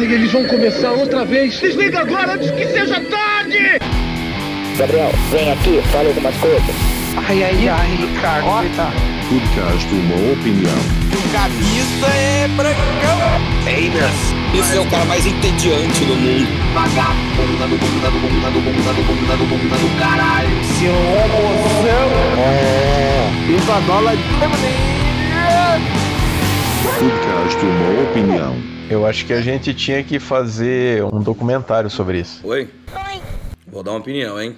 Ai, eles vão começar outra vez. Desliga agora antes que seja tarde! Gabriel, vem aqui, fala algumas coisas. Ai, ai, ai, Ricardo, coitado. Podcast Uma Opinião. O camisa é brancão. Famous. Esse é o cara mais entediante do mundo. Vagabunda do bunda do bunda do bunda do bunda do bunda do caralho. Seu homozão. Viva bola de Podcast Uma Opinião. Eu acho que a gente tinha que fazer um documentário sobre isso. Oi? Vou dar uma opinião, hein?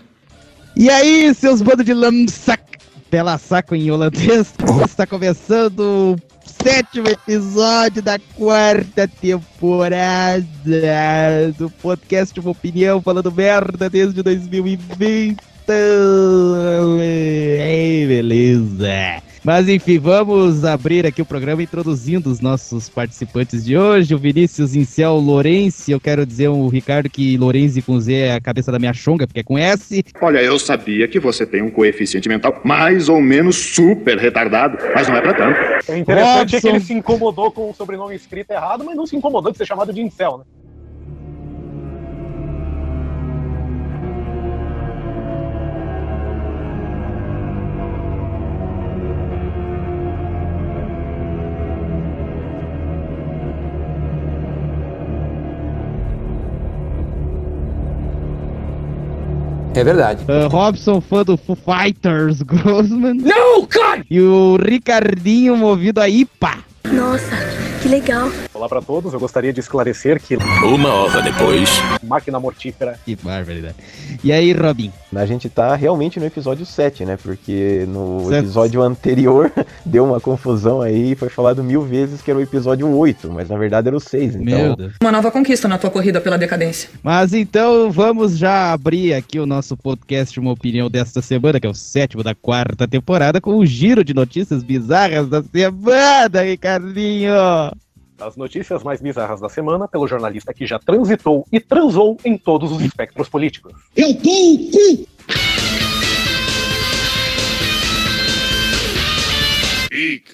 E aí, seus bandos de lamsac, pela saco em holandês, está começando o sétimo episódio da quarta temporada do podcast Uma Opinião, falando merda desde 2020. Ei, beleza. Mas enfim, vamos abrir aqui o programa introduzindo os nossos participantes de hoje. O Vinícius Incel Lourenço. Eu quero dizer o Ricardo que Lourenço com Z é a cabeça da minha chonga, porque é com S. Olha, eu sabia que você tem um coeficiente mental mais ou menos super retardado, mas não é pra tanto. É interessante Robson. que ele se incomodou com o sobrenome escrito errado, mas não se incomodou de ser chamado de incel, né? É verdade. Uh, Robson, fã do Foo Fighters, Grossman. Não, cara! E o Ricardinho, movido a IPA. Nossa, que legal. Olá pra todos, eu gostaria de esclarecer que Uma hora depois. máquina mortífera Que barbaridade. E aí, Robin? A gente tá realmente no episódio 7, né? Porque no Certo. episódio anterior deu uma confusão aí, foi falado mil vezes que era o episódio 8, mas na verdade era o 6. Então, Meu Deus. Uma nova conquista na tua corrida pela decadência. Mas então vamos já abrir aqui o nosso podcast Uma Opinião desta semana, que é o sétimo da quarta temporada, com o giro de notícias bizarras da semana, Ricardinho. As notícias mais bizarras da semana pelo jornalista que já transitou e transou em todos os espectros políticos. Eu dou o cu!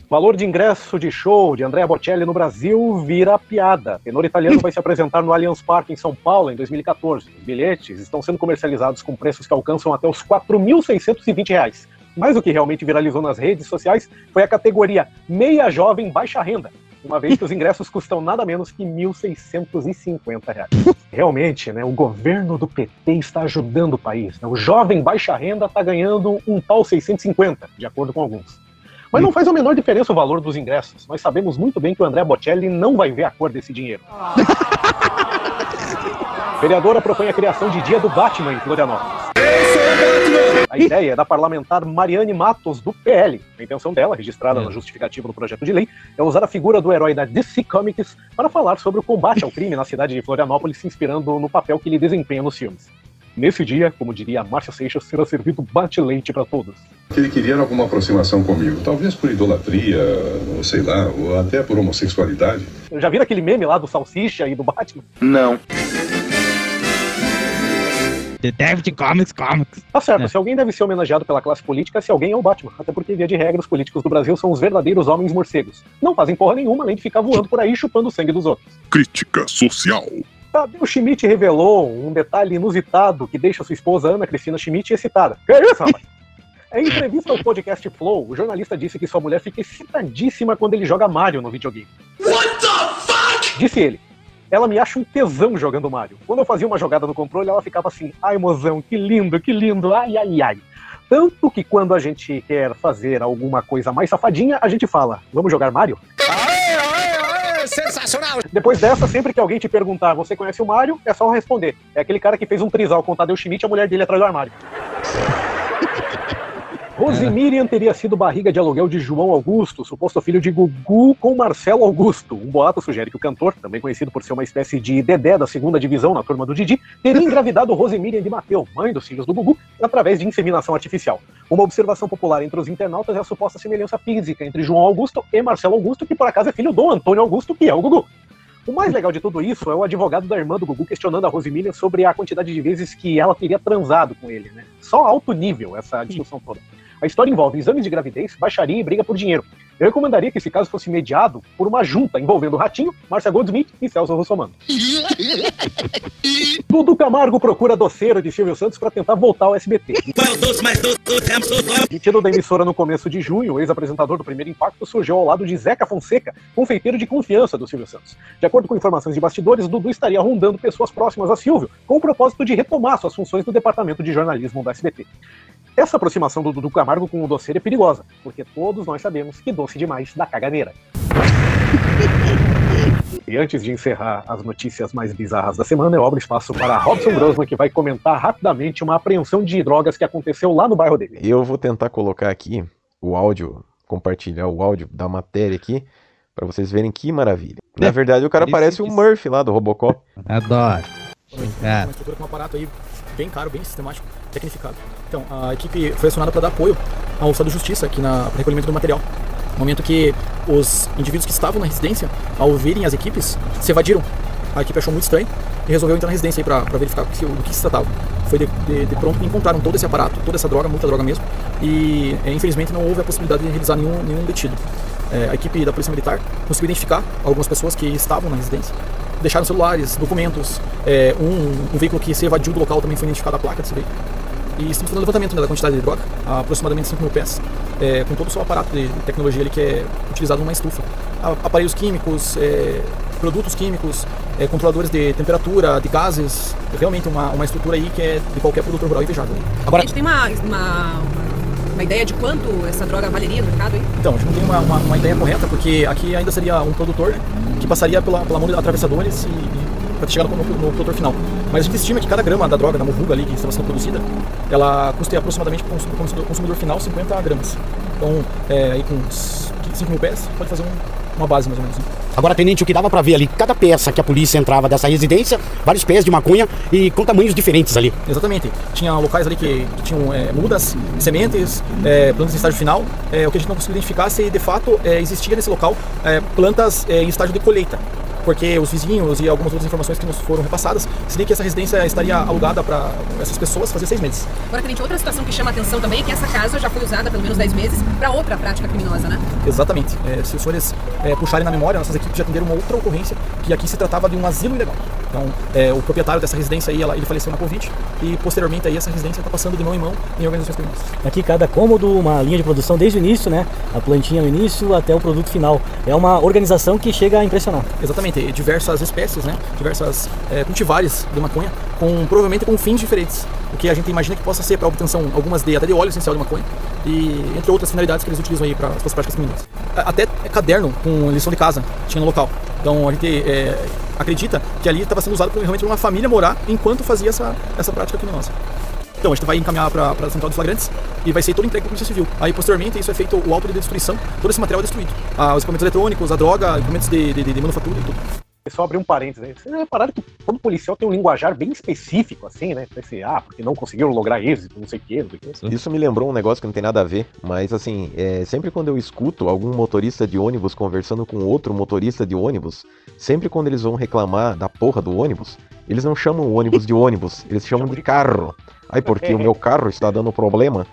Valor de ingresso de show de Andrea Bocelli no Brasil vira piada. Tenor italiano vai se apresentar no Allianz Parque em São Paulo em 2014. Os bilhetes estão sendo comercializados com preços que alcançam até os 4.620 reais. Mas o que realmente viralizou nas redes sociais foi a categoria Meia Jovem Baixa Renda, uma vez que os ingressos custam nada menos que 1.650 reais. Realmente, né, o governo do PT está ajudando o país. né? O jovem baixa renda está ganhando um tal 650, de acordo com alguns. Mas não faz a menor diferença o valor dos ingressos. Nós sabemos muito bem que o André Bocelli não vai ver a cor desse dinheiro. Vereadora propõe a criação de Dia do Batman em Florianópolis. A ideia é da parlamentar Mariane Matos, do PL. A intenção dela, registrada na justificativa do projeto de lei, é usar a figura do herói da DC Comics para falar sobre o combate ao crime na cidade de Florianópolis, se inspirando no papel que ele desempenha nos filmes. Nesse dia, como diria a Márcia Seixas, será servido bate-leite para todos. Que ele queria alguma aproximação comigo, talvez por idolatria, ou sei lá, ou até por homossexualidade. Já viram aquele meme lá do Salsicha e do Batman? Não. Detective Comics Comics. Tá certo, É. se alguém deve ser homenageado pela classe política, se alguém é o Batman. Até porque, via de regra, os políticos do Brasil são os verdadeiros homens morcegos. Não fazem porra nenhuma, além de ficar voando por aí chupando o sangue dos outros. Crítica social. Tadeu Schmidt revelou um detalhe inusitado que deixa sua esposa Ana Cristina Schmidt excitada. Que isso, rapaz? Em entrevista ao podcast Flow, o jornalista disse que sua mulher fica excitadíssima quando ele joga Mario no videogame. What the fuck? Disse ele. Ela me acha um tesão jogando Mario. Quando eu fazia uma jogada no controle, ela ficava assim: ai, mozão, que lindo, que lindo, ai, ai, ai. Tanto que quando a gente quer fazer alguma coisa mais safadinha, a gente fala: vamos jogar Mario? Sensacional! Depois dessa, sempre que alguém te perguntar, você conhece o Mario, é só responder. É aquele cara que fez um trisal com o Tadeu Schmidt e a mulher dele atrás do armário. Rosemiriam teria sido barriga de aluguel de João Augusto, suposto filho de Gugu com Marcelo Augusto. Um boato sugere que o cantor, também conhecido por ser uma espécie de Dedé da segunda divisão na turma do Didi, teria engravidado Rosemiriam de Mateu, mãe dos filhos do Gugu, através de inseminação artificial. Uma observação popular entre os internautas é a suposta semelhança física entre João Augusto e Marcelo Augusto, que por acaso é filho do Antônio Augusto, que é o Gugu. O mais legal de tudo isso é o advogado da irmã do Gugu questionando a Rosemiriam sobre a quantidade de vezes que ela teria transado com ele, né? Só alto nível essa discussão toda. A história envolve exames de gravidez, baixaria e briga por dinheiro. Eu recomendaria que esse caso fosse mediado por uma junta envolvendo Ratinho, Márcia Goldsmith e Celso Russomano. Dudu Camargo procura doceiro de Silvio Santos para tentar voltar ao SBT. Metido da emissora no começo de junho, o ex-apresentador do Primeiro Impacto surgiu ao lado de Zeca Fonseca, confeiteiro de confiança do Silvio Santos. De acordo com informações de bastidores, Dudu estaria rondando pessoas próximas a Silvio, com o propósito de retomar suas funções no departamento de jornalismo do SBT. Essa aproximação do Dudu Camargo com o doceiro é perigosa, porque todos nós sabemos que doce demais dá caganeira. E antes de encerrar as notícias mais bizarras da semana, eu abro espaço para Robson Grossman, que vai comentar rapidamente uma apreensão de drogas que aconteceu lá no bairro dele. Eu vou tentar colocar aqui o áudio, compartilhar o áudio da matéria aqui, para vocês verem que maravilha. Na verdade, o cara parece o Murphy lá do Robocop. Adoro. É. Bem caro, bem sistemático, tecnificado. Então, a equipe foi acionada para dar apoio ao Estado de Justiça aqui na recolhimento do material. No momento que os indivíduos que estavam na residência, ao verem as equipes, se evadiram. A equipe achou muito estranho e resolveu entrar na residência para verificar do que, do que se tratava. Foi de, de, de, pronto que encontraram todo esse aparato, toda essa droga, muita droga mesmo, e é, infelizmente não houve a possibilidade de realizar nenhum, nenhum detido. É, a equipe da Polícia Militar conseguiu identificar algumas pessoas que estavam na residência, deixaram celulares, documentos, é, um, um, veículo que se evadiu do local também foi identificada a placa desse veículo. E estamos fazendo levantamento né, da quantidade de droga, aproximadamente 5 mil pés, é, com todo o seu aparato de tecnologia ali que é utilizado numa estufa. Aparelhos químicos, é, produtos químicos, é, controladores de temperatura, de gases, realmente uma, uma estrutura aí que é de qualquer produtor rural invejável. Agora, a gente tem uma, uma, uma ideia de quanto essa droga valeria no mercado? Hein? Então, a gente não tem uma, uma, uma, ideia correta, porque aqui ainda seria um produtor que passaria pela, pela mão de atravessadores e, e para chegar no, no, no, produtor final. Mas a gente estima que cada grama da droga, da morruga ali que está sendo produzida, ela custa aproximadamente para o consumidor, consumidor, final 50 gramas. Então, é, aí com uns 5 mil pés, pode fazer um, uma base mais ou menos. Né? Agora, tenente, o que dava para ver ali, cada peça que a polícia entrava dessa residência, vários pés de maconha e com tamanhos diferentes ali. Exatamente. Tinha locais ali que, que tinham é, mudas, sementes, é, plantas em estágio final. É, o que a gente não conseguiu identificar se de fato existia nesse local plantas em estágio de colheita porque os vizinhos e algumas outras informações que nos foram repassadas seria que essa residência estaria alugada para essas pessoas fazer seis meses. Agora, Tenente, outra situação que chama a atenção também é que essa casa já foi usada pelo menos 10 meses para outra prática criminosa, né? Exatamente. É, se os senhores é, puxarem na memória, nossas equipes já atenderam uma outra ocorrência, que aqui se tratava de um asilo ilegal. Então, é, o proprietário dessa residência aí, ela, ele faleceu na Covid e posteriormente aí essa residência está passando de mão em mão em organizações criminosas. Aqui cada cômodo, uma linha de produção desde o início, né? A plantinha no início até o produto final. É uma organização que chega a impressionar. Exatamente. Diversas espécies, né? Diversas é, cultivares de maconha, com provavelmente com fins diferentes. O que a gente imagina que possa ser para obtenção algumas de até de óleo essencial de maconha e entre outras finalidades que eles utilizam aí para as suas práticas criminosas. Até caderno com lição de casa tinha no local. Então a gente é, acredita que ali estava sendo usado por realmente uma família morar enquanto fazia essa, essa prática criminosa. Então, a gente vai encaminhar para a central de flagrantes e vai ser todo entregue para a Polícia Civil. Aí, posteriormente, isso é feito o auto de destruição, todo esse material é destruído. Ah, os equipamentos eletrônicos, a droga, equipamentos de, de, de manufatura e tudo. Só abrir um parênteses aí. Vocês repararam que todo policial tem um linguajar bem específico, assim, né? Vai ser, ah, porque não conseguiram lograr êxito, não sei o que, não sei o que. Isso me lembrou um negócio que não tem nada a ver, mas assim, é, sempre quando eu escuto algum motorista de ônibus conversando com outro motorista de ônibus, sempre quando eles vão reclamar da porra do ônibus, eles não chamam o ônibus de ônibus, eles chamam de carro. Aí porque o meu carro está dando problema,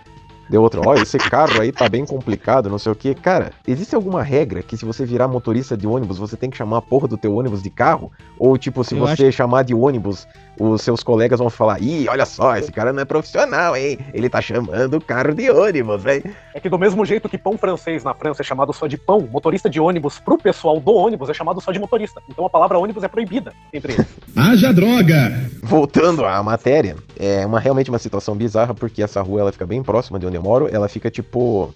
Deu outro, olha, esse carro aí tá bem complicado, não sei o que. Cara, existe alguma regra que se você virar motorista de ônibus, você tem que chamar a porra do teu ônibus de carro? Ou tipo, se Eu você acho... chamar de ônibus, os seus colegas vão falar, ih, olha só, esse cara não é profissional, hein? Ele tá chamando o carro de ônibus, velho. É que do mesmo jeito que pão francês na França é chamado só de pão, motorista de ônibus pro pessoal do ônibus é chamado só de motorista. Então a palavra ônibus é proibida entre eles. Haja droga! Voltando à matéria, é uma, realmente uma situação bizarra, porque essa rua ela fica bem próxima de onde eu moro, ela fica tipo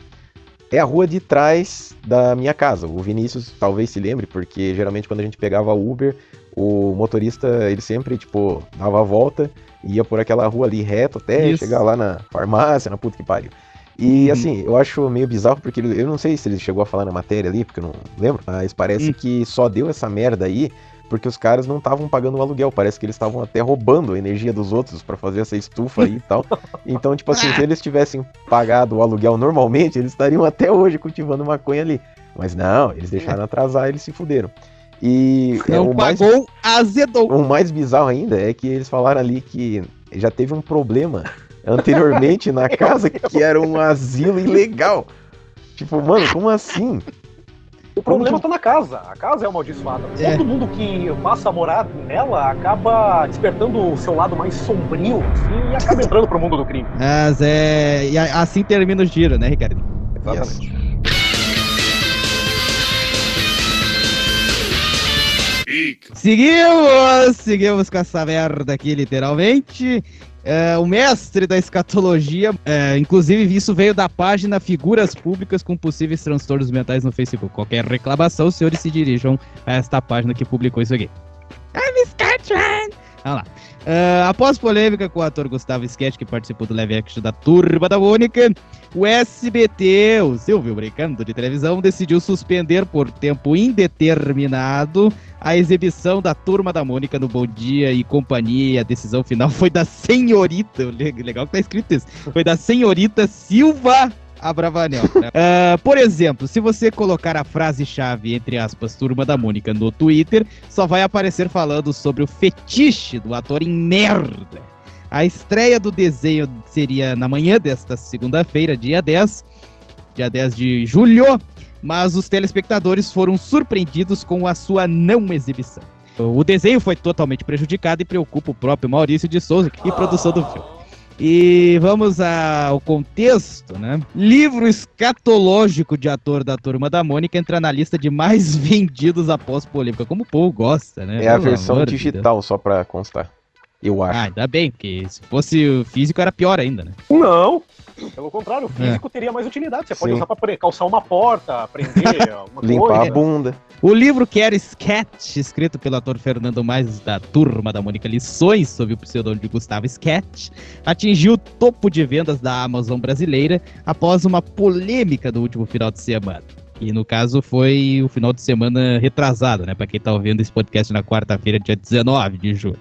é a rua de trás da minha casa. O Vinícius talvez se lembre, porque geralmente quando a gente pegava Uber, o motorista, ele sempre, tipo, dava a volta e ia por aquela rua ali reto até Isso. chegar lá na farmácia, na puta que pariu. E uhum. assim, eu acho meio bizarro porque eu não sei se ele chegou a falar na matéria ali, porque eu não lembro, mas parece uhum. que só deu essa merda aí porque os caras não estavam pagando o aluguel, parece que eles estavam até roubando a energia dos outros para fazer essa estufa aí e tal. Então, tipo assim, se eles tivessem pagado o aluguel normalmente, eles estariam até hoje cultivando maconha ali. Mas não, eles deixaram atrasar, eles se fuderam. E é, não o pagou, mais, azedou. O mais bizarro ainda é que eles falaram ali que já teve um problema anteriormente na casa que era um asilo ilegal. Tipo, mano, como assim? O problema tá na casa. A casa é amaldiçoada. É. Todo mundo que passa a morar nela acaba despertando o seu lado mais sombrio assim, e acaba entrando pro mundo do crime. Mas é. E assim termina o giro, né, Ricardo? Exatamente. Seguimos! Seguimos com essa merda aqui, literalmente. É, o mestre da escatologia, é, inclusive isso veio da página Figuras Públicas com possíveis transtornos mentais no Facebook. Qualquer reclamação, os senhores se dirijam a esta página que publicou isso aqui. I'm Scatman! Vamos lá. Ah, após polêmica com o ator Gustavo Sketch, que participou do live action da Turma da Mônica, o SBT, o Silvio Brincando de televisão, decidiu suspender por tempo indeterminado a exibição da Turma da Mônica no Bom Dia e Companhia. A decisão final foi da senhorita, le- legal que tá escrito isso, foi da senhorita Silva Né? Ah, por exemplo, se você colocar a frase-chave, entre aspas, Turma da Mônica no Twitter, só vai aparecer falando sobre o fetiche do ator em merda. A estreia do desenho seria na manhã desta segunda-feira, dia 10, dia 10 de julho, mas os telespectadores foram surpreendidos com a sua não exibição. O desenho foi totalmente prejudicado e preocupa o próprio Maurício de Souza e produção do filme. E vamos ao contexto, né? Livro escatológico de ator da Turma da Mônica entra na lista de mais vendidos após polêmica. Como o povo gosta, né? É a versão amor de digital, só pra constar. Eu acho. Ah, ainda bem, porque se fosse o físico era pior ainda, né? Não. Pelo contrário, o físico teria mais utilidade. Você pode Sim. usar pra pre- calçar uma porta, prender alguma Limpar coisa. a bunda. O livro Quero Sketch, escrito pelo ator Fernando Mais da Turma da Mônica Lições, sob o pseudônimo de Gustavo Sketch, atingiu o topo de vendas da Amazon brasileira após uma polêmica do último final de semana. E no caso foi o final de semana retrasado, né? Pra quem tá ouvindo esse podcast na quarta-feira, dia 19 de julho.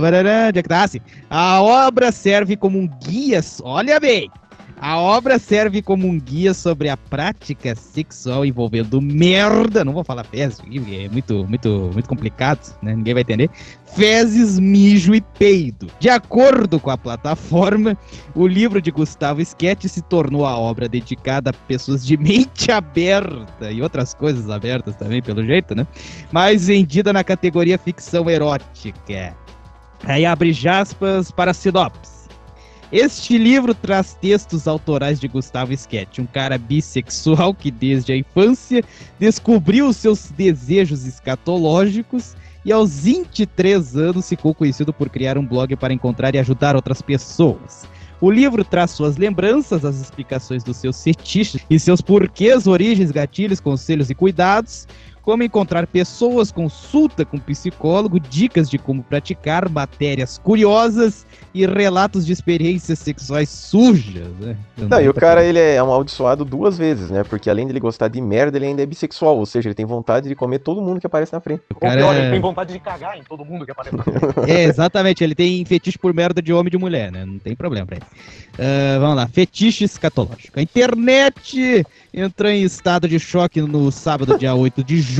Barará, onde é que tá? Ah, sim. A obra serve como um guia. Olha bem! A obra serve como um guia sobre a prática sexual envolvendo merda. Não vou falar fezes, é muito, muito, muito complicado, né? Ninguém vai entender. Fezes, mijo e peido. De acordo com a plataforma, o livro de Gustavo Sketch se tornou a obra dedicada a pessoas de mente aberta e outras coisas abertas também, pelo jeito, né? Mais vendida na categoria ficção erótica. Aí abre aspas para sinopse. Este livro traz textos autorais de Gustavo Sketch, um cara bissexual que desde a infância descobriu seus desejos escatológicos e aos 23 anos ficou conhecido por criar um blog para encontrar e ajudar outras pessoas. O livro traz suas lembranças, as explicações dos seus fetiches e seus porquês, origens, gatilhos, conselhos e cuidados, como encontrar pessoas, consulta com psicólogo, dicas de como praticar, matérias curiosas e relatos de experiências sexuais sujas, né? Não, e o cara, ele é amaldiçoado duas vezes, né? Porque além dele gostar de merda, ele ainda é bissexual. Ou seja, ele tem vontade de comer todo mundo que aparece na frente. Ou cara pior, é- ele tem vontade de cagar em todo mundo que aparece. É, exatamente, ele tem fetiche por merda de homem e de mulher, né? Não tem problema pra ele. Ah, vamos lá, fetiche escatológico. A internet entrou em estado de choque no sábado, dia 8 de julho,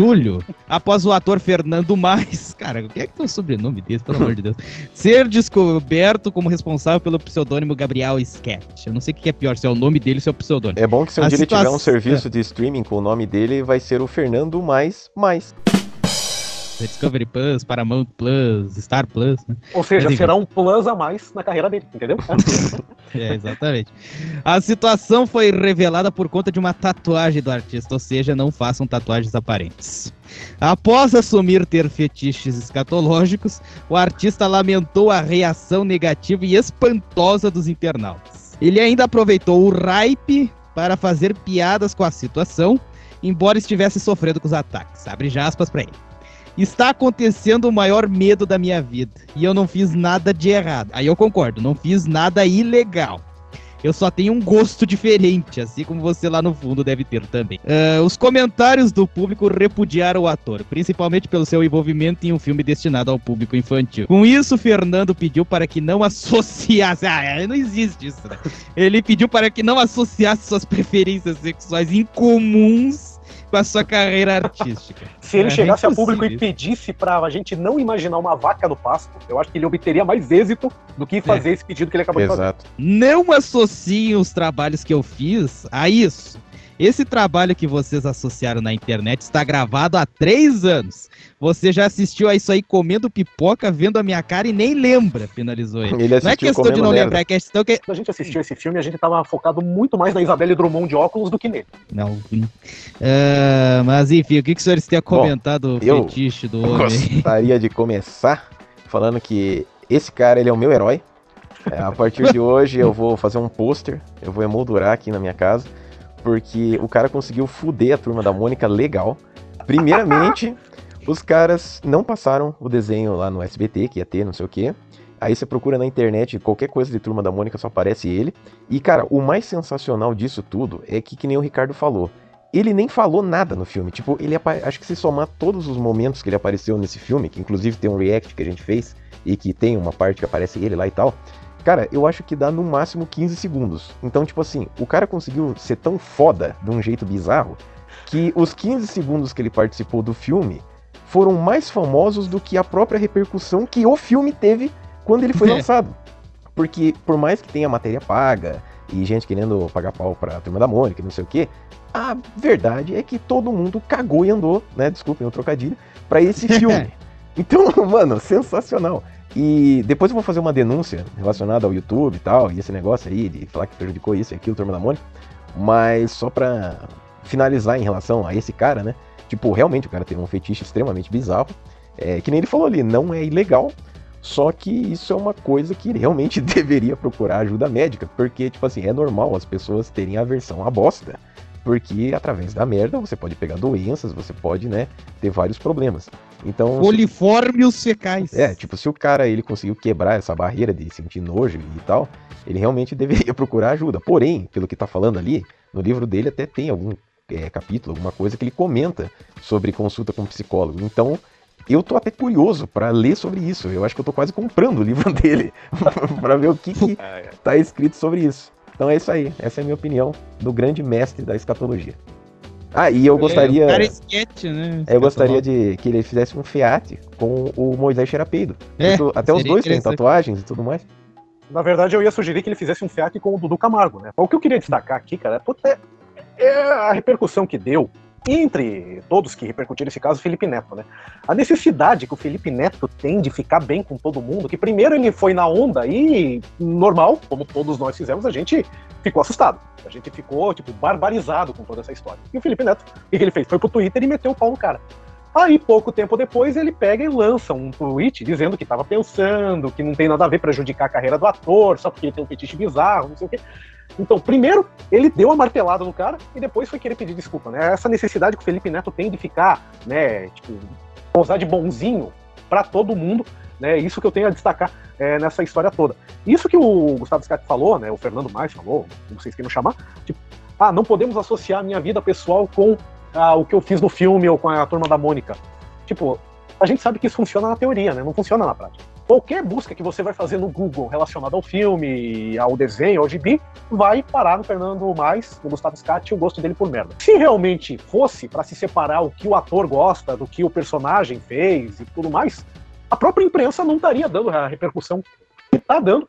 após o ator Fernando Mais, cara, o que é que é o sobrenome desse, pelo amor de Deus, ser descoberto como responsável pelo pseudônimo Gabriel Sketch. Eu não sei o que é pior, se é o nome dele ou se é o pseudônimo. É bom que se um A dia ele tiver um situação- serviço de streaming com o nome dele, vai ser o Fernando Mais Mais. Discovery Plus, Paramount Plus, Star Plus, né? Ou seja, será um plus a mais na carreira dele, entendeu? É, exatamente. A situação foi revelada por conta de uma tatuagem do artista, ou seja, não façam tatuagens aparentes. Após assumir ter fetiches escatológicos, o artista lamentou a reação negativa e espantosa dos internautas. Ele ainda aproveitou o hype para fazer piadas com a situação, embora estivesse sofrendo com os ataques. Abre aspas para ele. Está acontecendo o maior medo da minha vida. E eu não fiz nada de errado. Aí eu concordo, não fiz nada ilegal. Eu só tenho um gosto diferente, assim como você lá no fundo deve ter também. Ah, os comentários do público repudiaram o ator, principalmente pelo seu envolvimento em um filme destinado ao público infantil. Com isso, Fernando pediu para que não associasse. Ah, não existe isso, né? Ele pediu para que não associasse suas preferências sexuais incomuns com a sua carreira artística. Se ele É chegasse a impossível público e pedisse pra gente não imaginar uma vaca no pasto, eu acho que ele obteria mais êxito do que fazer esse pedido que ele acabou de fazer. Exato. Não associem os trabalhos que eu fiz a isso. Esse trabalho que vocês associaram na internet está gravado há três anos. Você já assistiu a isso aí comendo pipoca, vendo a minha cara e nem lembra, finalizou ele. Ele não é questão de não merda. lembrar, é questão que. Quando a gente assistiu esse filme, a gente tava focado muito mais na Isabelle Drummond de óculos do que nele. Não. Ah, mas enfim, o que, que os senhores têm a Bom, comentar do eu fetiche do homem? Gostaria de começar falando que esse cara, ele é o meu herói. É, a partir de hoje eu vou fazer um pôster, eu vou emoldurar aqui na minha casa, porque o cara conseguiu fuder a turma da Mônica legal. Primeiramente, os caras não passaram o desenho lá no SBT, que ia ter, não sei o quê. Aí você procura na internet qualquer coisa de Turma da Mônica, só aparece ele. E, cara, o mais sensacional disso tudo é que, que nem o Ricardo falou, ele nem falou nada no filme. Tipo, ele acho que se somar todos os momentos que ele apareceu nesse filme, que inclusive tem um react que a gente fez, e que tem uma parte que aparece ele lá e tal. Cara, eu acho que dá no máximo 15 segundos. Então, tipo assim, o cara conseguiu ser tão foda de um jeito bizarro que os 15 segundos que ele participou do filme foram mais famosos do que a própria repercussão que o filme teve quando ele foi É. lançado. Porque por mais que tenha matéria paga e gente querendo pagar pau pra turma da Mônica, e não sei o quê, a verdade é que todo mundo cagou e andou, né? Desculpem o trocadilho, pra esse filme. Então, mano, sensacional. E depois eu vou fazer uma denúncia relacionada ao YouTube e tal, e esse negócio aí de falar que prejudicou isso e aquilo, turma da Mônica. Mas só pra finalizar em relação a esse cara, né? Tipo, realmente o cara teve um fetiche extremamente bizarro. É, que nem ele falou ali, não é ilegal. Só que isso é uma coisa que ele realmente deveria procurar ajuda médica. Porque, tipo assim, é normal as pessoas terem aversão à bosta. Porque através da merda você pode pegar doenças, você pode, né, ter vários problemas. Então. se- Coliformes fecais. é, tipo, se o cara ele conseguiu quebrar essa barreira de sentir nojo e tal, ele realmente deveria procurar ajuda. Porém, pelo que tá falando ali, no livro dele até tem algum é, capítulo, alguma coisa que ele comenta sobre consulta com psicólogo. Então, eu tô até curioso pra ler sobre isso. Eu acho que eu tô quase comprando o livro dele pra ver o que, que tá escrito sobre isso. Então é isso aí. Essa é a minha opinião do grande mestre da escatologia. Ah, e eu gostaria. É, o cara é sketch, né? Eu gostaria de que ele fizesse um fiat com o Moisés Xerapedo. É, até os dois têm tatuagens e tudo mais. Na verdade, eu ia sugerir que ele fizesse um FIAC com o Dudu Camargo, né? O que eu queria destacar aqui, cara, puta, é, é a repercussão que deu entre todos que repercutiram esse caso, Felipe Neto, né? A necessidade que o Felipe Neto tem de ficar bem com todo mundo, que primeiro ele foi na onda e normal, como todos nós fizemos, a gente ficou assustado. A gente ficou, tipo, barbarizado com toda essa história. E o Felipe Neto, o que que ele fez? Foi pro Twitter e meteu o pau no cara. Aí, pouco tempo depois, ele pega e lança um tweet dizendo que estava pensando, que não tem nada a ver prejudicar a carreira do ator, só porque ele tem um fetiche bizarro, não sei o quê. Então, primeiro, ele deu a martelada no cara e depois foi querer pedir desculpa, né? Essa necessidade que o Felipe Neto tem de ficar, né, tipo, posar de bonzinho para todo mundo, né? Isso que eu tenho a destacar é, nessa história toda. Isso que o Gustavo Scatti falou, né? O Fernando Mais falou, como vocês queiram chamar, tipo, ah, não podemos associar a minha vida pessoal com ah, o que eu fiz no filme ou com a turma da Mônica. Tipo, a gente sabe que isso funciona na teoria, né? Não funciona na prática. Qualquer busca que você vai fazer no Google relacionada ao filme, ao desenho, ao gibi, vai parar no Fernando Mais, no Gustavo Scatti, e o gosto dele por merda. Se realmente fosse para se separar o que o ator gosta do que o personagem fez e tudo mais, a própria imprensa não estaria dando a repercussão que está dando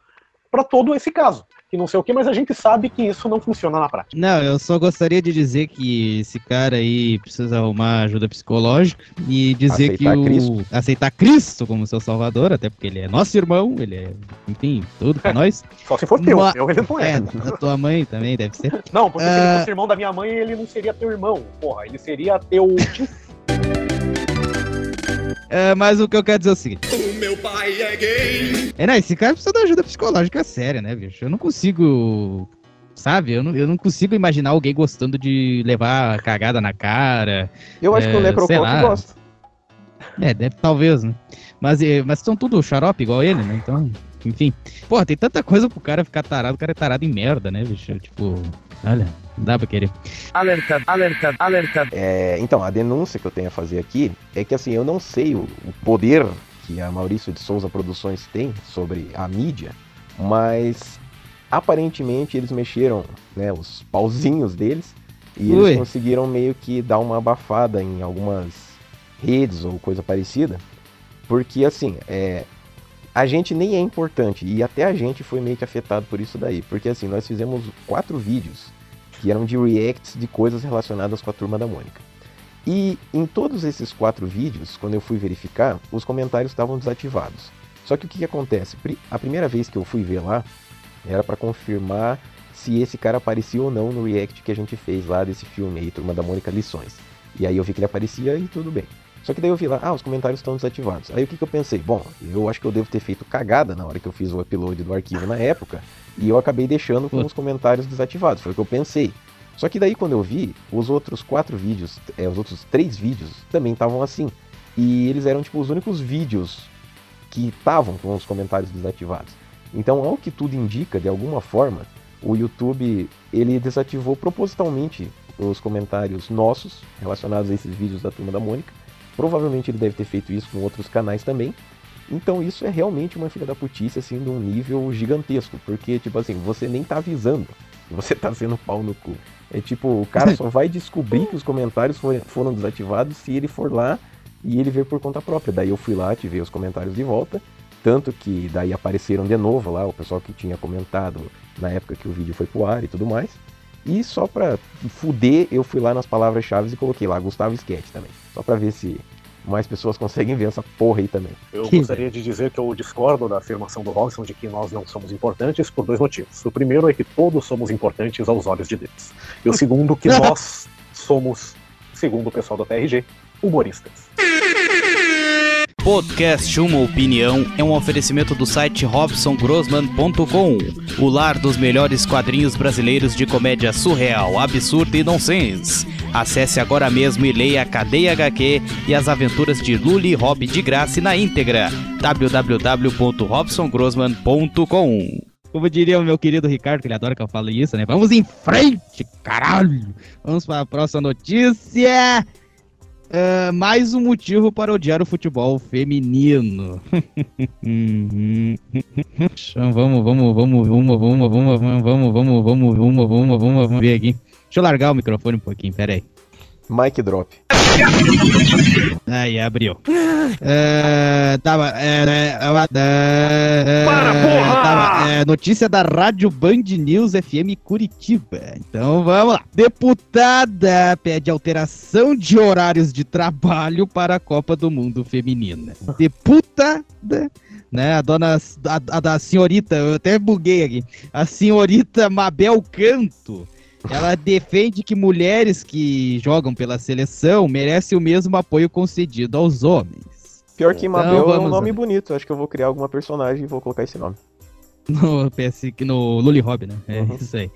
para todo esse caso. Que não sei o que, mas a gente sabe que isso não funciona na prática. Não, eu só gostaria de dizer que esse cara aí precisa arrumar ajuda psicológica e dizer Aceitar que o Cristo. aceitar Cristo como seu salvador, até porque ele é nosso irmão, ele é, enfim, tudo pra nós. Só se for teu, Ma- eu ele não é. É, da tua mãe também deve ser. Não, porque se ele Ah. fosse irmão da minha mãe, ele não seria teu irmão, porra. Ele seria teu. É, mas o que eu quero dizer é o seguinte. Pai é gay. É, não, esse cara precisa de ajuda psicológica séria, né, bicho? Eu não consigo. Sabe? Eu não, eu não consigo imaginar alguém gostando de levar cagada na cara. Eu acho que o é, lá. gosta. É, deve, talvez, né? Mas, eh, mas são tudo xarope igual ele, né? Então, enfim. Porra, tem tanta coisa pro cara ficar tarado. O cara é tarado em merda, né, bicho? Tipo, olha, não dá pra querer. Alerta, alerta, alerta. É, então, a denúncia que eu tenho a fazer aqui é que assim, eu não sei o, o poder que a Maurício de Souza Produções tem sobre a mídia, mas aparentemente eles mexeram, né, os pauzinhos deles e Ui. eles conseguiram meio que dar uma abafada em algumas redes ou coisa parecida, porque assim, é, a gente nem é importante e até a gente foi meio que afetado por isso daí, porque assim, nós fizemos quatro vídeos que eram de reacts de coisas relacionadas com a turma da Mônica. E em todos esses quatro vídeos, quando eu fui verificar, os comentários estavam desativados. Só que o que, que acontece? A primeira vez que eu fui ver lá, era para confirmar se esse cara aparecia ou não no react que a gente fez lá desse filme aí, Turma da Mônica Lições. E aí eu vi que ele aparecia e tudo bem. Só que daí eu vi lá, ah, os comentários estão desativados. Aí o que, que eu pensei? Bom, eu acho que eu devo ter feito cagada na hora que eu fiz o upload do arquivo na época, e eu acabei deixando com os comentários desativados, foi o que eu pensei. Só que daí quando eu vi, os outros quatro vídeos, é, os outros três vídeos também estavam assim. E eles eram tipo os únicos vídeos que estavam com os comentários desativados. Então, ao que tudo indica, de alguma forma, o YouTube ele desativou propositalmente os comentários nossos relacionados a esses vídeos da Turma da Mônica Provavelmente ele deve ter feito isso com outros canais também. Então isso é realmente uma filha da putice, assim, de um nível gigantesco. Porque, tipo assim, você nem tá avisando você tá sendo pau no cu. É tipo, o cara só vai descobrir que os comentários foram desativados se ele for lá e ele ver por conta própria. Daí eu fui lá, ativei os comentários de volta. Tanto que daí apareceram de novo lá o pessoal que tinha comentado na época que o vídeo foi pro ar e tudo mais. E só pra fuder, eu fui lá nas palavras-chave e coloquei lá Gustavo Sketch também. Só pra ver se mais pessoas conseguem ver essa porra aí também. Eu gostaria de dizer que eu discordo da afirmação do Robson de que nós não somos importantes por dois motivos. O primeiro é que todos somos importantes aos olhos de Deus. E o segundo, que nós somos, segundo o pessoal da TRG, humoristas. Podcast Uma Opinião é um oferecimento do site robsongrossman.com, o lar dos melhores quadrinhos brasileiros de comédia surreal, absurda e nonsense. Acesse agora mesmo e leia a Cadeia HQ e as aventuras de Luli e Rob de graça na íntegra. www.robsongrossman.com Como diria o meu querido Ricardo, que ele adora que eu fale isso, né? Vamos em frente, caralho! Vamos para a próxima notícia. Uh, mais um motivo para odiar o futebol feminino. vamos, vamos, vamos, vamos, vamos, vamos, vamos, vamos, vamos, vamos, vamos, vamos, vamos ver aqui. Deixa eu largar o microfone um pouquinho, pera aí. Mic drop. Aí, abriu. É, tava. É, é, é, Para, porra! Tava, notícia da Rádio Band News FM Curitiba. Então vamos lá. Deputada pede alteração de horários de trabalho para a Copa do Mundo Feminina. Deputada né? A dona, a, a, da senhorita, eu até buguei aqui. A senhorita Mabel Canto ela defende que mulheres que jogam pela seleção merecem o mesmo apoio concedido aos homens. Pior que então, Mabel é um nome bonito. Acho que eu vou criar alguma personagem e vou colocar esse nome. No PS, no Lully Hobby, né? É uhum. isso aí.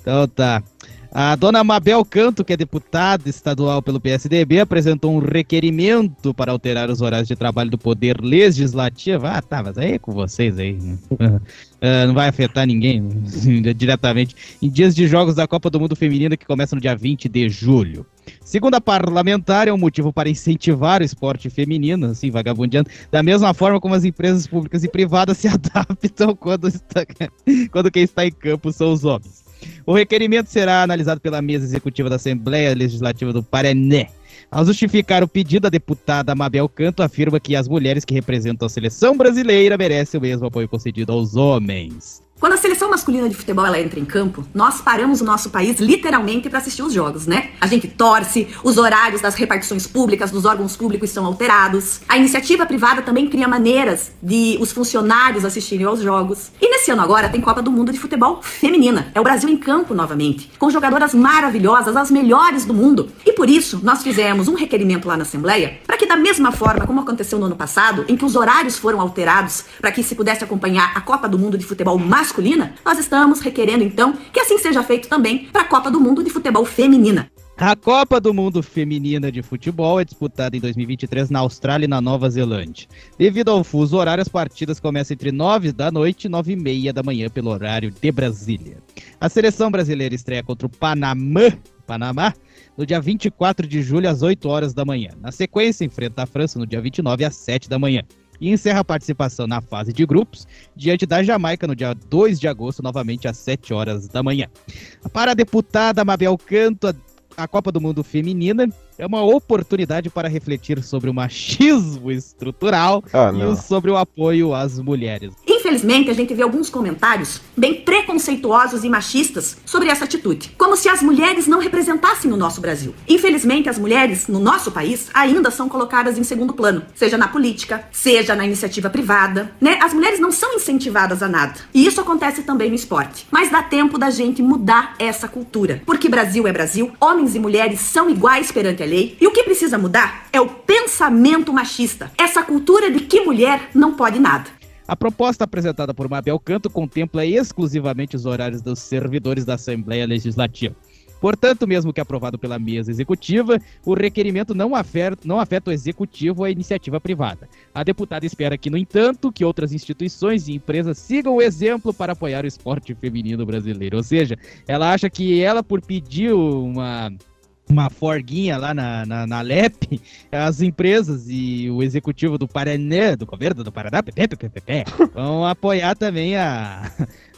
Então tá. A dona Mabel Canto, que é deputada estadual pelo PSDB, apresentou um requerimento para alterar os horários de trabalho do Poder Legislativo. Ah, tá, mas aí é com vocês aí. Uh, não vai afetar ninguém diretamente. Em dias de jogos da Copa do Mundo Feminina, que começa no dia 20 de julho. Segundo a parlamentar, é um motivo para incentivar o esporte feminino, assim, vagabundeando, da mesma forma como as empresas públicas e privadas se adaptam quando, está, quando quem está em campo são os homens. O requerimento será analisado pela mesa executiva da Assembleia Legislativa do Paraná. Ao justificar o pedido, a deputada Mabel Canto afirma que as mulheres que representam a seleção brasileira merecem o mesmo apoio concedido aos homens. Quando a seleção masculina de futebol ela entra em campo, nós paramos o nosso país literalmente para assistir os jogos, né? A gente torce, os horários das repartições públicas, dos órgãos públicos são alterados. A iniciativa privada também cria maneiras de os funcionários assistirem aos jogos. E nesse ano agora tem Copa do Mundo de Futebol Feminina. É o Brasil em campo novamente, com jogadoras maravilhosas, as melhores do mundo. E por isso nós fizemos um requerimento lá na Assembleia para que da mesma forma como aconteceu no ano passado, em que os horários foram alterados para que se pudesse acompanhar a Copa do Mundo de Futebol masculino masculina, nós estamos requerendo então que assim seja feito também para a Copa do Mundo de Futebol Feminina. A Copa do Mundo Feminina de Futebol é disputada em 2023 na Austrália e na Nova Zelândia. Devido ao fuso horário, as partidas começam entre 9 da noite e 9 e meia da manhã pelo horário de Brasília. A seleção brasileira estreia contra o Panamá, Panamá no dia 24 de julho às 8 horas da manhã. Na sequência, enfrenta a França no dia 29 às 7 da manhã e encerra a participação na fase de grupos diante da Jamaica no dia 2 de agosto, novamente às 7 horas da manhã. Para a deputada Mabel Canto, a Copa do Mundo Feminina é uma oportunidade para refletir sobre o machismo estrutural ah, e sobre o apoio às mulheres. Infelizmente, a gente vê alguns comentários bem preconceituosos e machistas sobre essa atitude, como se as mulheres não representassem o nosso Brasil. Infelizmente, as mulheres no nosso país ainda são colocadas em segundo plano, seja na política, seja na iniciativa privada, né? As mulheres não são incentivadas a nada. E isso acontece também no esporte. Mas dá tempo da gente mudar essa cultura, porque Brasil é Brasil, homens e mulheres são iguais perante a lei, e o que precisa mudar é o pensamento machista, essa cultura de que mulher não pode nada. A proposta apresentada por Mabel Canto contempla exclusivamente os horários dos servidores da Assembleia Legislativa. Portanto, mesmo que aprovado pela mesa executiva, o requerimento não afeta, não afeta o executivo a iniciativa privada. A deputada espera que, no entanto, que outras instituições e empresas sigam o exemplo para apoiar o esporte feminino brasileiro. Ou seja, ela acha que ela, por pedir uma uma forguinha lá na, na, na, LEP, as empresas e o executivo do Paraná, do governo do Paraná, vão apoiar também a,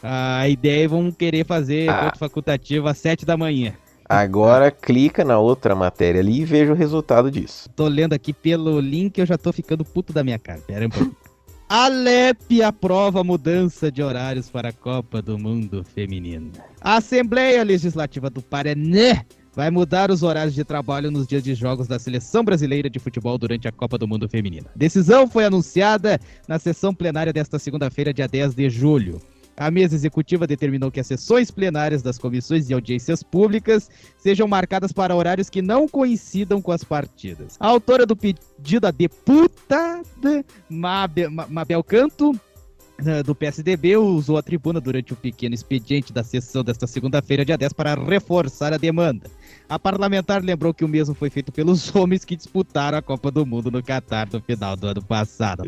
a ideia e vão querer fazer ah. facultativo às 7 da manhã. Agora clica na outra matéria ali e veja o resultado disso. Tô lendo aqui pelo link, eu já tô ficando puto da minha cara. Pera um pouco. A LEP aprova a mudança de horários para a Copa do Mundo Feminino. A Assembleia Legislativa do Paraná vai mudar os horários de trabalho nos dias de jogos da Seleção Brasileira de Futebol durante a Copa do Mundo Feminina. Decisão foi anunciada na sessão plenária desta segunda-feira, dia 10 de julho. A mesa executiva determinou que as sessões plenárias das comissões e audiências públicas sejam marcadas para horários que não coincidam com as partidas. A autora do pedido, a deputada Mabel, Mabel Canto, eh, do PSDB usou a tribuna durante o pequeno expediente da sessão desta segunda-feira, dia 10, para reforçar a demanda. A parlamentar lembrou que o mesmo foi feito pelos homens que disputaram a Copa do Mundo no Catar no final do ano passado.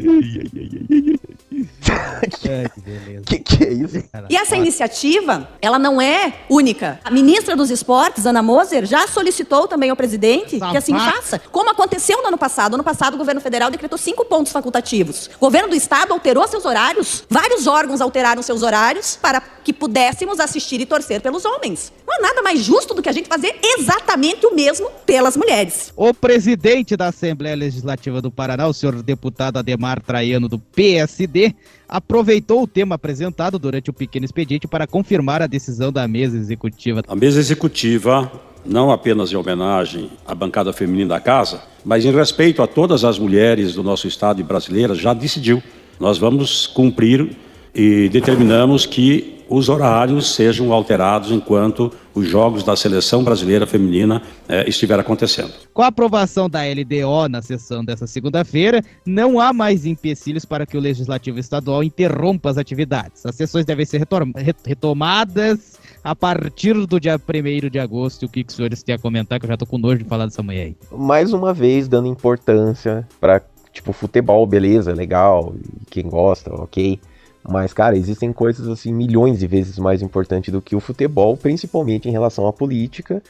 Que, que é isso? E essa iniciativa, ela não é única. A ministra dos Esportes, Ana Moser, já solicitou também ao presidente que assim faça. Como aconteceu no ano passado. No ano passado, o governo federal decretou cinco pontos facultativos. O governo do estado alterou seus horários. Vários órgãos alteraram seus horários para que pudéssemos assistir e torcer pelos homens. Não há nada mais justo do que a gente fazer exatamente o mesmo pelas mulheres. O presidente da Assembleia Legislativa do Paraná, o senhor deputado Ademar Traiano, do PSD, aproveitou o tema apresentado durante o pequeno expediente para confirmar a decisão da mesa executiva. A mesa executiva, não apenas em homenagem à bancada feminina da casa, mas em respeito a todas as mulheres do nosso estado e brasileiras, já decidiu. Nós vamos cumprir e determinamos que os horários sejam alterados enquanto os jogos da seleção brasileira feminina eh, estiver acontecendo. Com a aprovação da LDO na sessão dessa segunda-feira, não há mais empecilhos para que o Legislativo Estadual interrompa as atividades. As sessões devem ser retomadas a partir do dia 1 de agosto. O que, que os senhores têm a comentar? Que eu já tô com nojo de falar dessa manhã aí. Mais uma vez, dando importância para tipo, futebol, beleza, legal, quem gosta, ok. Mas, cara, existem coisas assim milhões de vezes mais importantes do que o futebol, principalmente em relação à política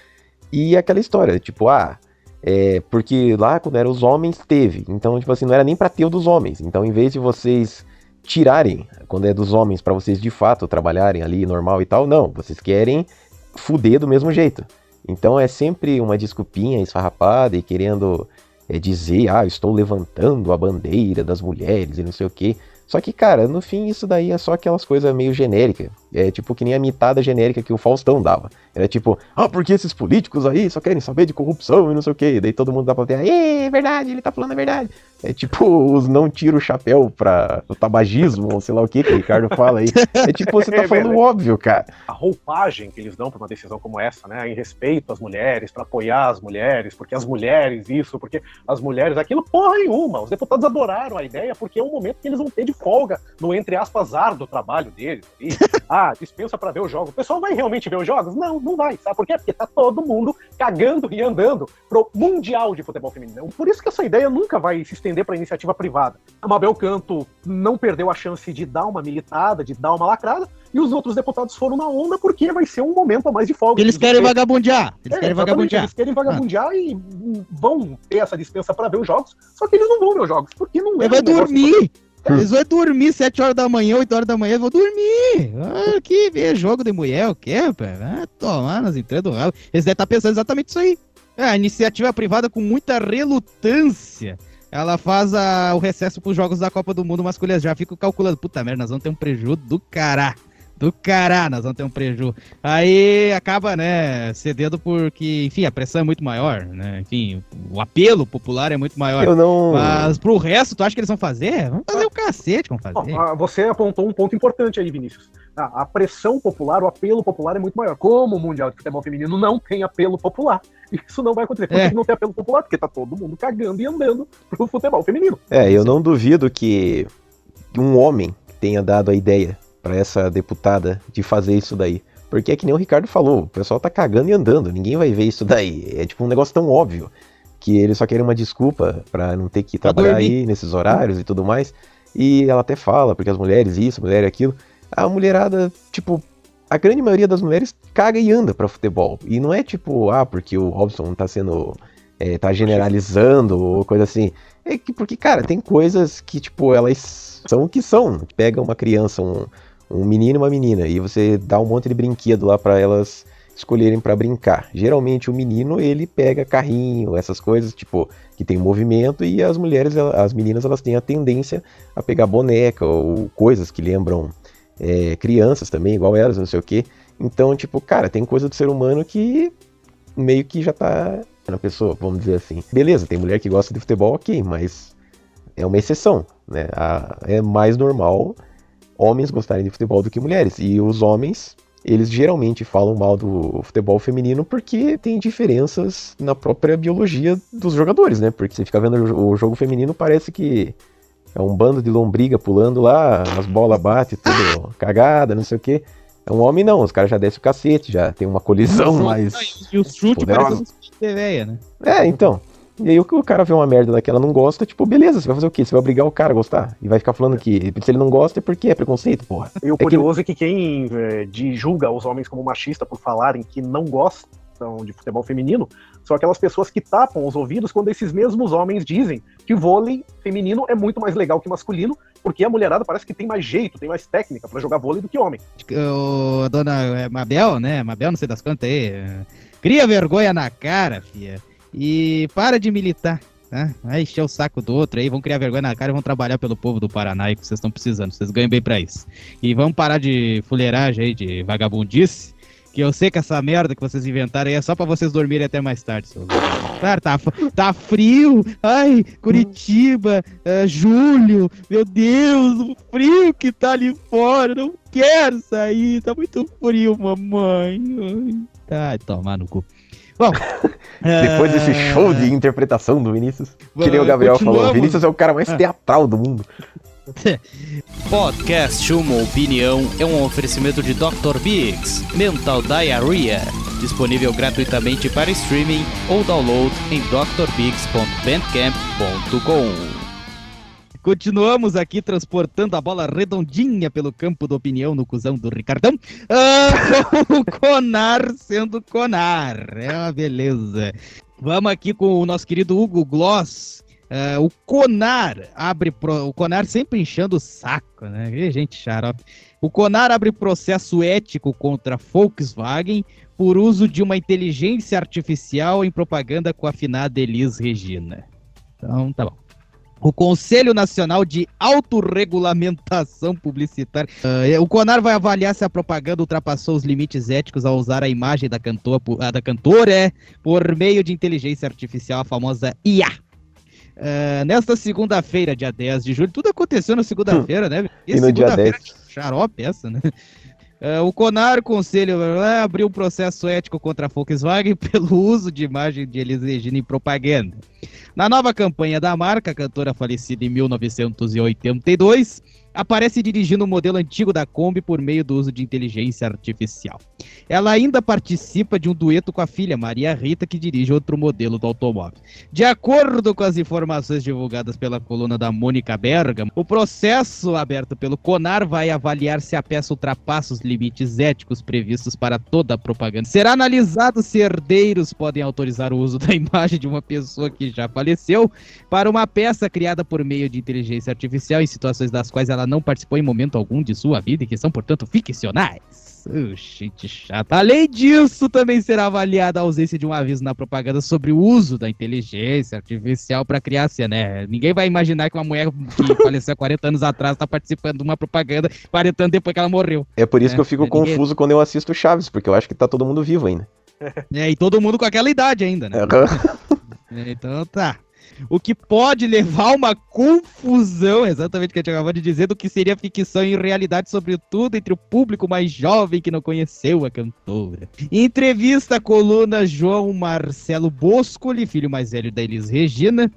e aquela história, tipo, ah, é, porque lá quando era os homens teve, então tipo assim, não era nem para ter o dos homens. Então, em vez de vocês tirarem quando é dos homens para vocês de fato trabalharem ali normal e tal, não, vocês querem fuder do mesmo jeito. Então é sempre uma desculpinha esfarrapada e querendo é, dizer, ah, estou levantando a bandeira das mulheres e não sei o que. Só que, cara, no fim isso daí é só aquelas coisas meio genéricas. É tipo que nem a mitada genérica que o Faustão dava. Era tipo, ah, porque esses políticos aí só querem saber de corrupção e não sei o que. Daí todo mundo dá pra ter, é verdade, ele tá falando a verdade. É tipo os não tira o chapéu pra o tabagismo, ou sei lá o que que o Ricardo fala aí. É tipo, você tá é falando óbvio, cara. A roupagem que eles dão pra uma decisão como essa, né? Em respeito às mulheres, para apoiar as mulheres, porque as mulheres isso, porque as mulheres aquilo, porra nenhuma. Os deputados adoraram a ideia porque é um momento que eles vão ter de folga no, entre aspas, ar do trabalho deles. E, ah, dispensa para ver os jogos. O pessoal vai realmente ver os jogos? Não, não vai. Sabe por quê? Porque tá todo mundo cagando e andando pro Mundial de Futebol Feminino. Por isso que essa ideia nunca vai se estender para iniciativa privada. A Mabel Canto não perdeu a chance de dar uma militada, de dar uma lacrada, e os outros deputados foram na onda porque vai ser um momento a mais de folga. Eles querem vagabundear. Eles é, querem vagabundear. Eles querem vagabundear ah. e vão ter essa dispensa para ver os jogos, só que eles não vão ver os jogos, porque não é. Vai dormir! Eles vão dormir 7 horas da manhã, 8 horas da manhã, vão dormir. Ah, que ver jogo de mulher, o quê, rapaz? Vai tomar nas entranhas do rabo. Eles devem estar pensando exatamente isso aí. É, a iniciativa privada com muita relutância ela faz a- o recesso pros jogos da Copa do Mundo masculino. Já fico calculando, puta merda, nós vamos ter um prejuízo do cará. Do cará, nós vamos ter um prejuízo. Aí acaba, né, cedendo porque, enfim, a pressão é muito maior, né? Enfim, o apelo popular é muito maior. Eu não- Mas pro resto, tu acha que eles vão fazer? Vamos fazer o cacete, vamos fazer. Bom, você apontou um ponto importante aí, Vinícius. Ah, a pressão popular, o apelo popular é muito maior. Como o Mundial de Futebol Feminino não tem apelo popular, isso não vai acontecer. Por É. que não tem apelo popular? Porque tá todo mundo cagando e andando pro futebol feminino. É, eu não duvido que um homem tenha dado a ideia pra essa deputada de fazer isso daí. Porque é que nem o Ricardo falou, o pessoal tá cagando e andando, ninguém vai ver isso daí. É tipo um negócio tão óbvio que eles só querem uma desculpa pra não ter que trabalhar aí nesses horários e tudo mais. E ela até fala, porque as mulheres isso, mulher aquilo. A mulherada, tipo, a grande maioria das mulheres caga e anda pra futebol. E não é tipo, ah, porque o Robson tá sendo. é, tá generalizando ou coisa assim. É que, porque, cara, tem coisas que, tipo, elas são o que são. Pega uma criança, um, um menino e uma menina, e você dá um monte de brinquedo lá pra elas escolherem pra brincar. Geralmente o menino, ele pega carrinho, essas coisas, tipo, que tem movimento, e as mulheres, as meninas, elas têm a tendência a pegar boneca ou coisas que lembram é, crianças também, igual elas, não sei o quê. Então, tipo, cara, tem coisa do ser humano que meio que já tá na pessoa, vamos dizer assim. Beleza, tem mulher que gosta de futebol, ok, mas é uma exceção, né? A- é mais normal homens gostarem de futebol do que mulheres. E os homens, eles geralmente falam mal do futebol feminino porque tem diferenças na própria biologia dos jogadores, né? Porque você fica vendo o jogo feminino, parece que é um bando de lombriga pulando lá, as bolas batem, tudo cagada, não sei o quê. É um homem não, os caras já descem o cacete, já tem uma colisão mais. E os chutes poderosa. parecem uns de véia, né? É, então. E aí o que o cara vê uma merda daquela não gosta, tipo, beleza, você vai fazer o quê? Você vai obrigar o cara a gostar? E vai ficar falando que se ele não gosta é porque é preconceito, porra. E o É que- curioso é que quem eh, de, julga os homens como machista por falarem que não gostam de futebol feminino são aquelas pessoas que tapam os ouvidos quando esses mesmos homens dizem que vôlei feminino é muito mais legal que masculino, porque a mulherada parece que tem mais jeito, tem mais técnica pra jogar vôlei do que homem. O, a dona é, Mabel, né? Mabel, não sei das quantas aí. é, Cria vergonha na cara, fia. E para de militar, tá? Vai encher o saco do outro aí, vão criar vergonha na cara e vão trabalhar pelo povo do Paraná que vocês estão precisando. Vocês ganham bem pra isso. E vamos parar de fuleiragem aí, de vagabundice. Que eu sei que essa merda que vocês inventaram aí é só pra vocês dormirem até mais tarde, seus Claro, tá, tá frio. Ai, Curitiba, é, julho. Meu Deus, o frio que tá ali fora. Não quero sair. Tá muito frio, mamãe. Ai, tomar no cu. Bom, Depois desse é, show de interpretação do Vinícius, que nem o Gabriel falou, o. Vinícius é o cara mais Ah. teatral do mundo. Podcast Uma Opinião é um oferecimento de Dr. Biggs, Mental Diarrhea, disponível gratuitamente para streaming ou download em drbiggs.bandcamp.com. Continuamos aqui transportando a bola redondinha pelo campo da opinião no cuzão do Ricardão. Ah, o Conar sendo Conar. É uma beleza. Vamos aqui com o nosso querido Hugo Gloss. Ah, o Conar abre. pro- O Conar sempre enchendo o saco, né? Ih, gente xarope. O Conar abre processo ético contra a Volkswagen por uso de uma inteligência artificial em propaganda com a afinada Elis Regina. Então, tá bom. O Conselho Nacional de Autorregulamentação Publicitária. É, o CONAR vai avaliar se a propaganda ultrapassou os limites éticos ao usar a imagem da cantora, ah, da cantora é, por meio de inteligência artificial, a famosa IA. Ah, nesta segunda-feira, dia 10 de julho, tudo aconteceu na segunda-feira, né? E no dia segunda-feira, 10. Xarope essa, né? Ah, o CONAR, o Conselho, ah, abriu um processo ético contra a Volkswagen pelo uso de imagem de Elis Regina em propaganda. Na nova campanha da marca, a cantora falecida em 1982 aparece dirigindo o modelo antigo da Kombi por meio do uso de inteligência artificial. Ela ainda participa de um dueto com a filha Maria Rita, que dirige outro modelo do automóvel. De acordo com as informações divulgadas pela coluna da Mônica Bergamo, o processo aberto pelo CONAR vai avaliar se a peça ultrapassa os limites éticos previstos para toda a propaganda. Será analisado se herdeiros podem autorizar o uso da imagem de uma pessoa que já faleceu para uma peça criada por meio de inteligência artificial em situações das quais ela não participou em momento algum de sua vida e que são, portanto, ficcionais. Oh, gente chata. Além disso, também será avaliada a ausência de um aviso na propaganda sobre o uso da inteligência artificial para criança, né? Ninguém vai imaginar que uma mulher que faleceu há 40 anos atrás está participando de uma propaganda 40 anos depois que ela morreu. É por isso É, que eu fico é, ninguém- confuso quando eu assisto Chaves, porque eu acho que tá todo mundo vivo ainda. É, e todo mundo com aquela idade ainda, né? É, Então tá. O que pode levar a uma confusão, exatamente o que gente acabou de dizer, do que seria ficção e realidade, sobretudo entre o público mais jovem que não conheceu a cantora. Em entrevista à coluna, João Marcelo Boscoli, filho mais velho da Elis Regina,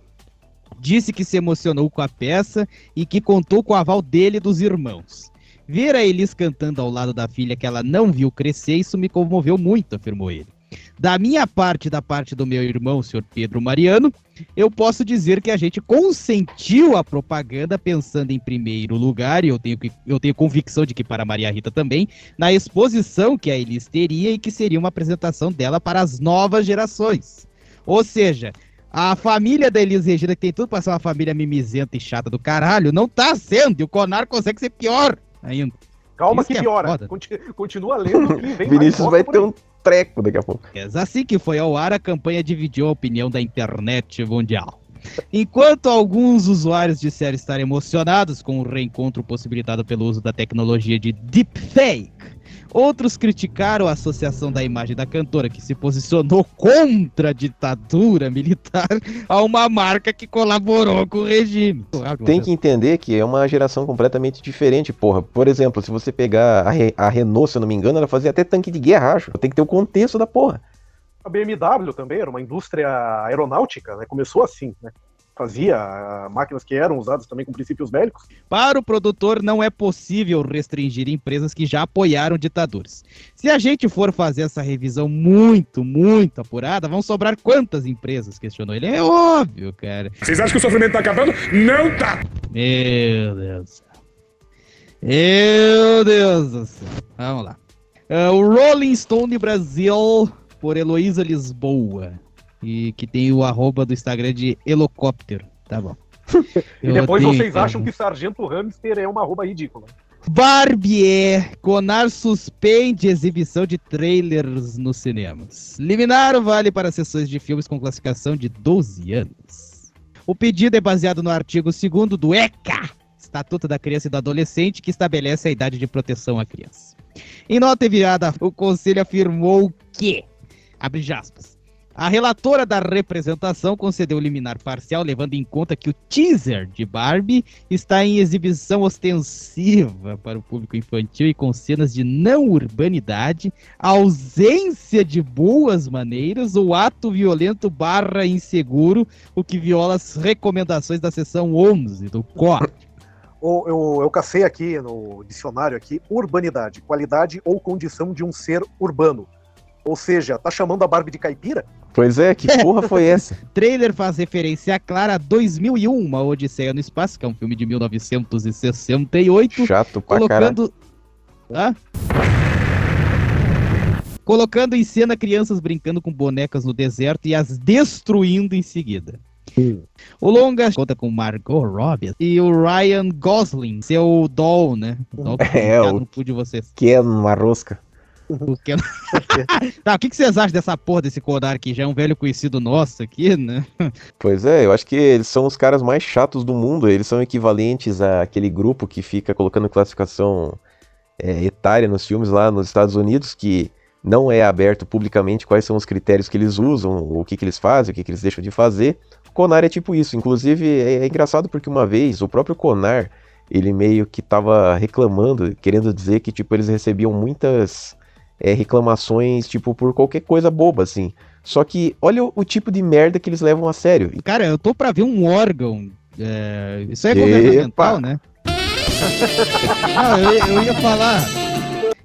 disse que se emocionou com a peça e que contou com o aval dele e dos irmãos. Ver a Elis cantando ao lado da filha que ela não viu crescer, isso me comoveu muito, afirmou ele. Da minha parte da parte do meu irmão, o senhor Pedro Mariano, eu posso dizer que a gente consentiu a propaganda pensando em primeiro lugar, e eu tenho, que- eu tenho convicção de que para a Maria Rita também, na exposição que a Elis teria e que seria uma apresentação dela para as novas gerações. Ou seja, a família da Elis Regina, que tem tudo para ser uma família mimizenta e chata do caralho, não tá sendo, e o Conar consegue ser pior ainda. Calma Isso que que é piora. foda. Conti- Continua lendo que vem Vinícius vai ter um treco daqui a pouco. Mas Assim que foi ao ar, a campanha dividiu a opinião da internet mundial. Enquanto alguns usuários disseram estar emocionados com o reencontro possibilitado pelo uso da tecnologia de deepfake, outros criticaram a associação da imagem da cantora, que se posicionou contra a ditadura militar, a uma marca que colaborou com o regime. Tem que entender que é uma geração completamente diferente, porra. Por exemplo, se você pegar a, Re- a Renault, se eu não me engano, ela fazia até tanque de guerra, acho. Tem que ter o contexto da porra. A BMW também era uma indústria aeronáutica, né? Começou assim, né? Fazia máquinas que eram usadas também com princípios bélicos. Para o produtor, não é possível restringir empresas que já apoiaram ditadores. Se a gente for fazer essa revisão muito, muito apurada, vão sobrar quantas empresas? Questionou ele. É óbvio, cara. Vocês acham que o sofrimento tá acabando? Não tá! Meu Deus do céu. Meu Deus do céu. Vamos lá. Ah, o Rolling Stone Brasil, por Heloísa Lisboa. E que tem o arroba do Instagram de Helicóptero. Tá bom. E depois odeio, vocês cara. acham que Sargento Hamster é uma arroba ridícula. Barbier, Conar suspende exibição de trailers nos cinemas. Liminar vale para sessões de filmes com classificação de 12 anos. O pedido é baseado no artigo 2 do ECA, Estatuto da Criança e do Adolescente, que estabelece a idade de proteção à criança. Em nota enviada, o Conselho afirmou que, abre aspas, a relatora da representação concedeu liminar parcial, levando em conta que o teaser de Barbie está em exibição ostensiva para o público infantil e com cenas de não urbanidade, ausência de boas maneiras ou ato violento barra inseguro, o que viola as recomendações da seção 11 do COR. Ou eu, eu cacei aqui no dicionário aqui, urbanidade, qualidade ou condição de um ser urbano. Ou seja, tá chamando a Barbie de caipira? Pois é, que porra foi essa? trailer faz referência clara a 2001, uma Odisseia no Espaço, que é um filme de 1968. Chato pra colocando... Colocando em cena crianças brincando com bonecas no deserto e as destruindo em seguida. O longa conta com Margot Robbie e o Ryan Gosling, seu doll, né? O doll que É, o- no cu de vocês. Que é uma rosca. O que... tá, o que, que vocês acham dessa porra desse Kodar aqui? Já é um velho conhecido nosso aqui, né? Pois é, eu acho que eles são os caras mais chatos do mundo. Eles são equivalentes àquele grupo que fica colocando classificação é, etária nos filmes lá nos Estados Unidos, que não é aberto publicamente quais são os critérios que eles usam, o que, que eles fazem, o que, que eles deixam de fazer. O Conar é tipo isso. Inclusive, é, é engraçado porque uma vez o próprio Conar, ele meio que tava reclamando, querendo dizer que tipo eles recebiam muitas é, reclamações, tipo, por qualquer coisa boba, assim. Só que olha o, o tipo de merda que eles levam a sério. Cara, eu tô pra ver um órgão. é, Isso é Epa! governamental, né? Não, eu, eu ia falar.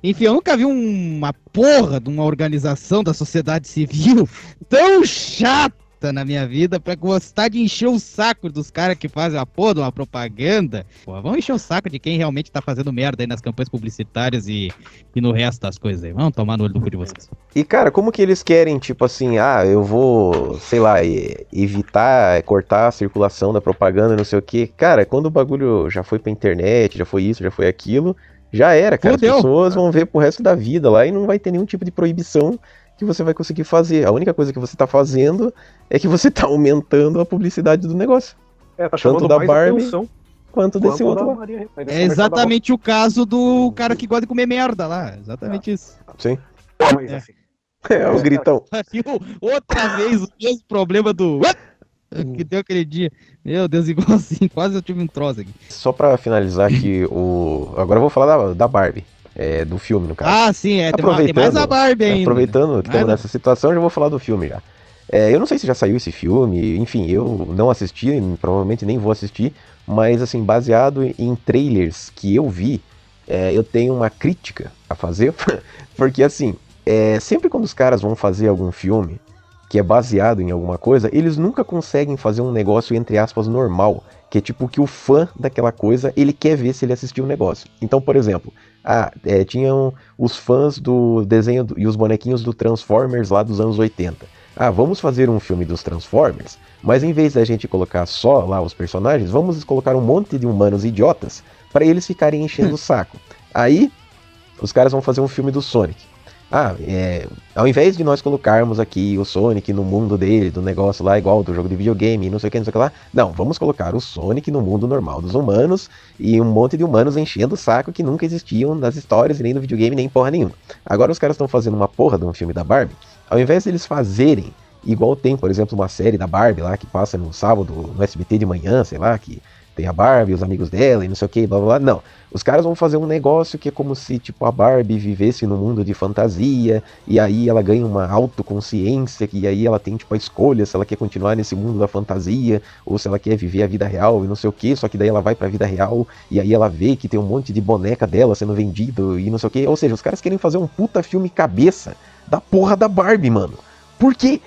Enfim, eu nunca vi um- uma porra de uma organização da sociedade civil tão chata na minha vida pra gostar de encher o saco dos caras que fazem a porra de uma propaganda. Pô, vamos encher o saco de quem realmente tá fazendo merda aí nas campanhas publicitárias e, e no resto das coisas aí. Vamos tomar no olho do cu de vocês. E, cara, como que eles querem, tipo assim, ah, eu vou, sei lá, evitar, cortar a circulação da propaganda, não sei o quê. Cara, quando o bagulho já foi pra internet, já foi isso, já foi aquilo, Já era, cara. Fudeu. As pessoas vão ver pro resto da vida lá e não vai ter nenhum tipo de proibição que você vai conseguir fazer. A única coisa que você tá fazendo é que você tá aumentando a publicidade do negócio. É, tá Tanto da mais Barbie atenção quanto desse outro. Maria, desse É exatamente o caso do cara que gosta de comer merda lá. Exatamente isso. Sim. É. assim, É o gritão. Outra vez o mesmo problema do. Que deu aquele dia. Meu Deus, igualzinho. Quase eu tive um troço aqui. Só pra finalizar aqui, o. Agora eu vou falar da, da Barbie. É, do filme, no caso. Ah, sim, é. Mais- tem mais a Barbie ainda. Aproveitando que estamos nessa situação, já vou falar do filme já. É, eu não sei se já saiu esse filme, enfim, eu não assisti, provavelmente nem vou assistir, mas assim, baseado em trailers que eu vi, é, eu tenho uma crítica a fazer, porque assim, é, sempre quando os caras vão fazer algum filme que é baseado em alguma coisa, eles nunca conseguem fazer um negócio, entre aspas, normal, que é tipo que o fã daquela coisa, ele quer ver se ele assistiu o negócio. Então, por exemplo, ah, é, tinham os fãs do desenho do- e os bonequinhos do Transformers lá dos anos 80. Ah, vamos fazer um filme dos Transformers, mas em vez da gente colocar só lá os personagens, vamos colocar um monte de humanos idiotas para eles ficarem enchendo o saco. Aí, os caras vão fazer um filme do Sonic. Ah, é, ao invés de nós colocarmos aqui o Sonic no mundo dele, do negócio lá igual do jogo de videogame, não sei o que, não sei o que lá, não, vamos colocar o Sonic no mundo normal dos humanos e um monte de humanos enchendo o saco que nunca existiam nas histórias, nem no videogame, nem porra nenhuma. Agora os caras estão fazendo uma porra de um filme da Barbie, ao invés deles fazerem igual tem, por exemplo, uma série da Barbie lá que passa no sábado no SBT de manhã, sei lá, que tem a Barbie, os amigos dela e não sei o que, blá blá blá. Não. Os caras vão fazer um negócio que é como se, tipo, a Barbie vivesse num mundo de fantasia, e aí ela ganha uma autoconsciência, e aí ela tem, tipo, a escolha se ela quer continuar nesse mundo da fantasia, ou se ela quer viver a vida real e não sei o que, só que daí ela vai pra vida real, e aí ela vê que tem um monte de boneca dela sendo vendido e não sei o que. Ou seja, os caras querem fazer um puta filme cabeça da porra da Barbie, mano. Por quê?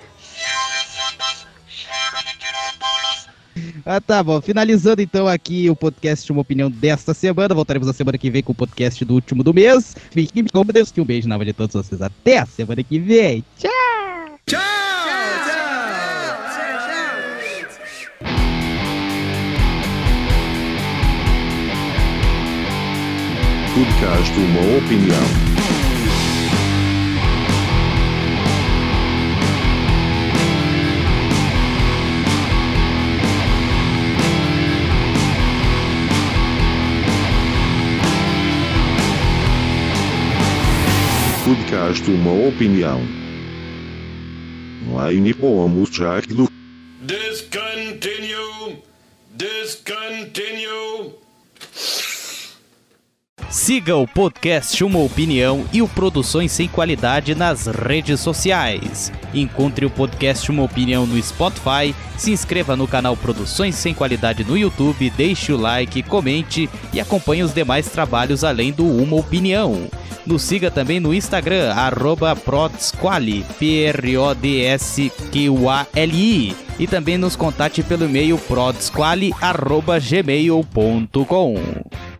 Ah, tá bom. Finalizando então aqui o podcast Uma Opinião desta semana. Voltaremos na semana que vem com o podcast do último do mês. Fiquem com Deus, que um beijo na alma de todos vocês. Até a semana que vem. Tchau! Podcast Uma Opinião. Podcast Uma Opinião. Line pomos Jack do Discontinue! Discontinue! Siga o podcast Uma Opinião e o Produções Sem Qualidade nas redes sociais. Encontre o podcast Uma Opinião no Spotify, se inscreva no canal Produções Sem Qualidade no YouTube, deixe o like, comente e acompanhe os demais trabalhos além do Uma Opinião. Nos siga também no Instagram, arroba Prodsquali, P-R-O-D-S-Q-A-L-I. E também nos contate pelo e-mail prodsquali.gmail.com.